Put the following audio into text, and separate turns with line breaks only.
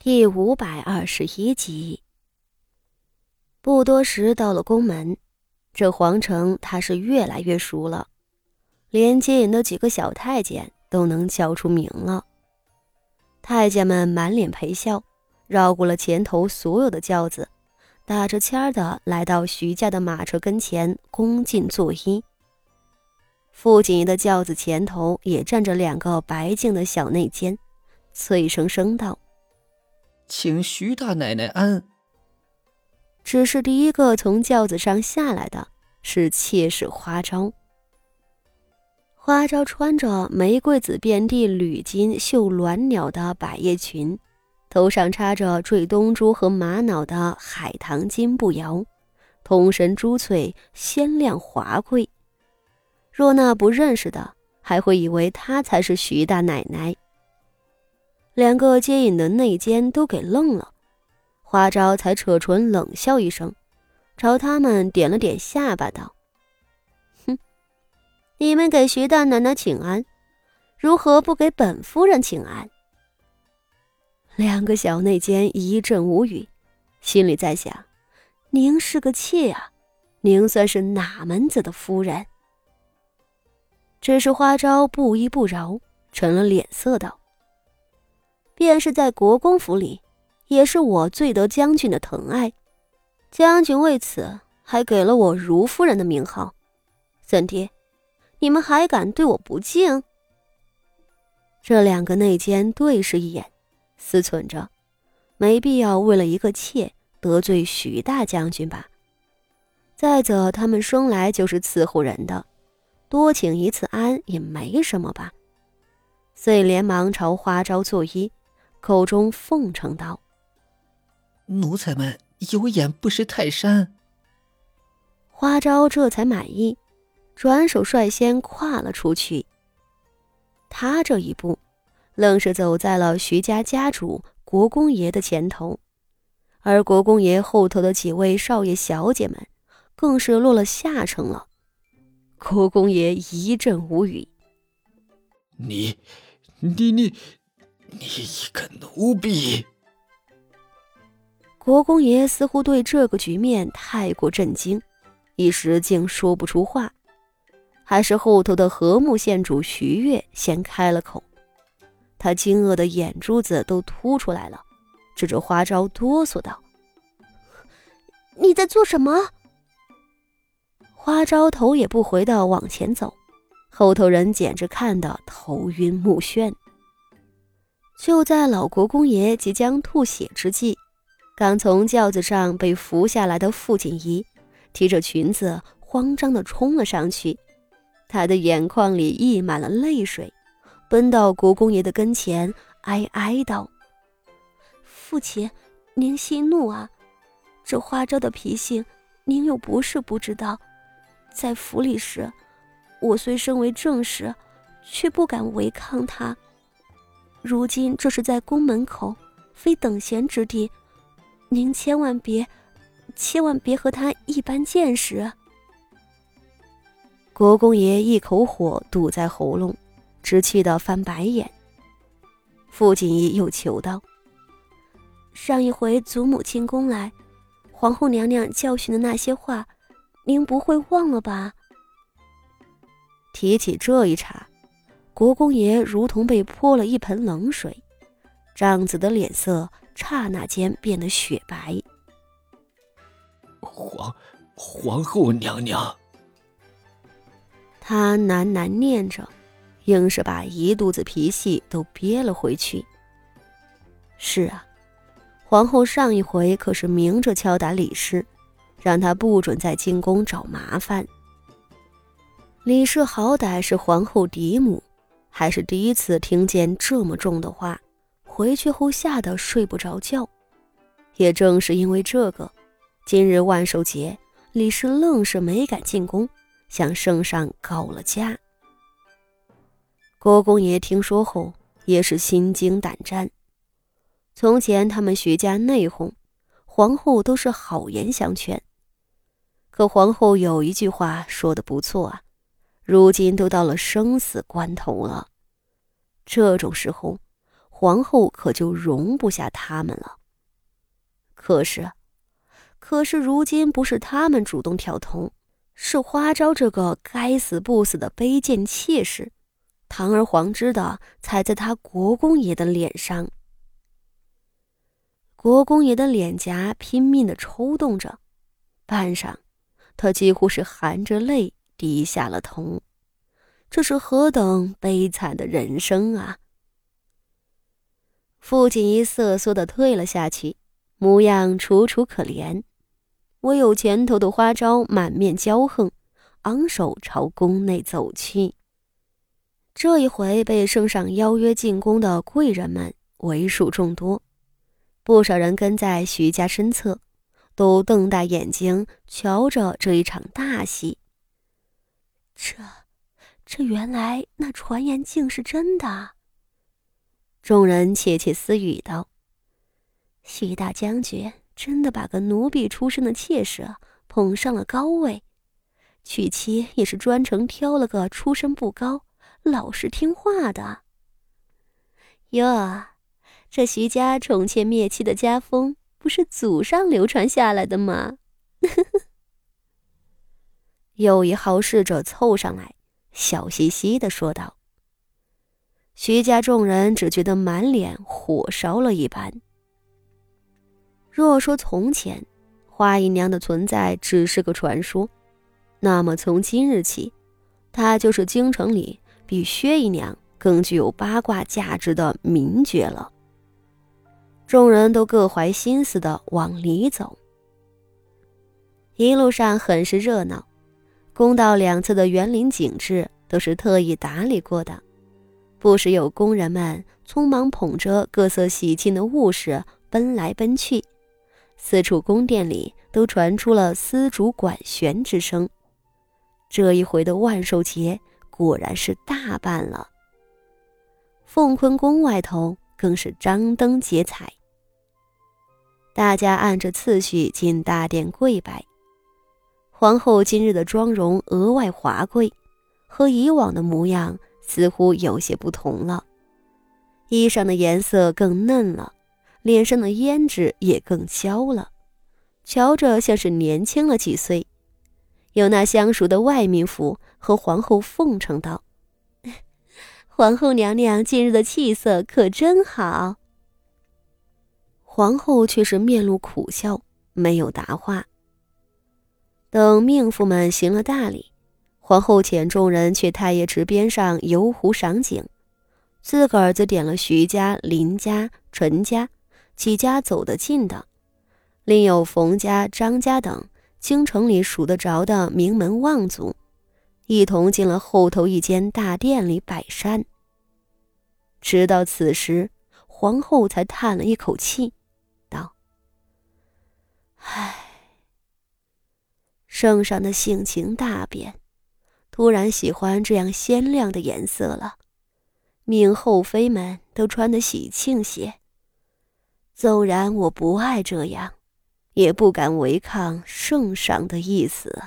第五百二十一集。不多时，到了宫门，这皇城他是越来越熟了，连接引的几个小太监都能叫出名了。太监们满脸陪笑，绕过了前头所有的轿子，打着签儿的来到徐家的马车跟前，恭敬作揖。傅锦仪的轿子前头也站着两个白净的小内监，脆声声道。
请徐大奶奶安。
只是第一个从轿子上下来的是妾室花招。花招穿着玫瑰紫遍地缕金绣鸾鸟的百叶裙，头上插着缀东珠和玛瑙的海棠金步摇，通身珠翠鲜亮华贵。若那不认识的，还会以为她才是徐大奶奶。两个接引的内监都给愣了，花招才扯唇冷笑一声，朝他们点了点下巴，道：“哼，你们给徐大奶奶请安，如何不给本夫人请安？”两个小内监一阵无语，心里在想：“您是个妾啊，您算是哪门子的夫人？”只是花招不依不饶，沉了脸色道。便是在国公府里，也是我最得将军的疼爱，将军为此还给了我如夫人的名号。怎地，你们还敢对我不敬？这两个内监对视一眼，思忖着，没必要为了一个妾得罪许大将军吧。再者，他们生来就是伺候人的，多请一次安也没什么吧。遂连忙朝花招作揖。口中奉承道：“
奴才们有眼不识泰山。”
花招这才满意，转手率先跨了出去。他这一步，愣是走在了徐家家主国公爷的前头，而国公爷后头的几位少爷小姐们，更是落了下乘了。国公爷一阵无语：“
你，你，你。”你一个奴婢！
国公爷似乎对这个局面太过震惊，一时竟说不出话。还是后头的和睦县主徐悦先开了口，他惊愕的眼珠子都凸出来了，指着花招哆嗦道：“你在做什么？”花招头也不回的往前走，后头人简直看得头晕目眩。就在老国公爷即将吐血之际，刚从轿子上被扶下来的傅锦仪，提着裙子慌张地冲了上去，他的眼眶里溢满了泪水，奔到国公爷的跟前，哀哀道：“父亲，您息怒啊！这花招的脾性，您又不是不知道。在府里时，我虽身为正室，却不敢违抗他。”如今这是在宫门口，非等闲之地，您千万别，千万别和他一般见识。国公爷一口火堵在喉咙，直气得翻白眼。傅锦衣又求道：“上一回祖母进宫来，皇后娘娘教训的那些话，您不会忘了吧？”提起这一茬。国公爷如同被泼了一盆冷水，长子的脸色刹那间变得雪白。
皇皇后娘娘，
他喃喃念着，硬是把一肚子脾气都憋了回去。是啊，皇后上一回可是明着敲打李氏，让他不准在进宫找麻烦。李氏好歹是皇后嫡母。还是第一次听见这么重的话，回去后吓得睡不着觉。也正是因为这个，今日万寿节，李氏愣是没敢进宫，向圣上告了假。国公爷听说后，也是心惊胆战。从前他们徐家内讧，皇后都是好言相劝，可皇后有一句话说的不错啊。如今都到了生死关头了，这种时候，皇后可就容不下他们了。可是，可是如今不是他们主动挑头，是花昭这个该死不死的卑贱妾室，堂而皇之的踩在他国公爷的脸上。国公爷的脸颊拼命的抽动着，半晌，他几乎是含着泪低下了头。这是何等悲惨的人生啊！傅锦衣瑟缩的退了下去，模样楚楚可怜。唯有前头的花招满面骄横，昂首朝宫内走去。这一回被圣上邀约进宫的贵人们为数众多，不少人跟在徐家身侧，都瞪大眼睛瞧着这一场大戏。
这。这原来那传言竟是真的。
众人窃窃私语道：“
徐大将军真的把个奴婢出身的妾室捧上了高位，娶妻也是专程挑了个出身不高、老实听话的。
哟，这徐家宠妾灭妻的家风，不是祖上流传下来的吗？” 有一好事者凑上来。笑嘻嘻的说道：“徐家众人只觉得满脸火烧了一般。若说从前花姨娘的存在只是个传说，那么从今日起，她就是京城里比薛姨娘更具有八卦价值的名角了。”众人都各怀心思的往里走，一路上很是热闹。宫道两侧的园林景致都是特意打理过的，不时有工人们匆忙捧着各色喜庆的物事奔来奔去，四处宫殿里都传出了丝竹管弦之声。这一回的万寿节果然是大办了。凤坤宫外头更是张灯结彩，大家按着次序进大殿跪拜。皇后今日的妆容额外华贵，和以往的模样似乎有些不同了。衣裳的颜色更嫩了，脸上的胭脂也更娇了，瞧着像是年轻了几岁。有那相熟的外民妇和皇后奉承道：“ 皇后娘娘今日的气色可真好。”皇后却是面露苦笑，没有答话。等命妇们行了大礼，皇后遣众人去太液池边上游湖赏景，自个儿则点了徐家、林家、陈家几家走得近的，另有冯家、张家等京城里数得着的名门望族，一同进了后头一间大殿里摆膳。直到此时，皇后才叹了一口气，道：“唉。”圣上的性情大变，突然喜欢这样鲜亮的颜色了，命后妃们都穿得喜庆些。纵然我不爱这样，也不敢违抗圣上的意思。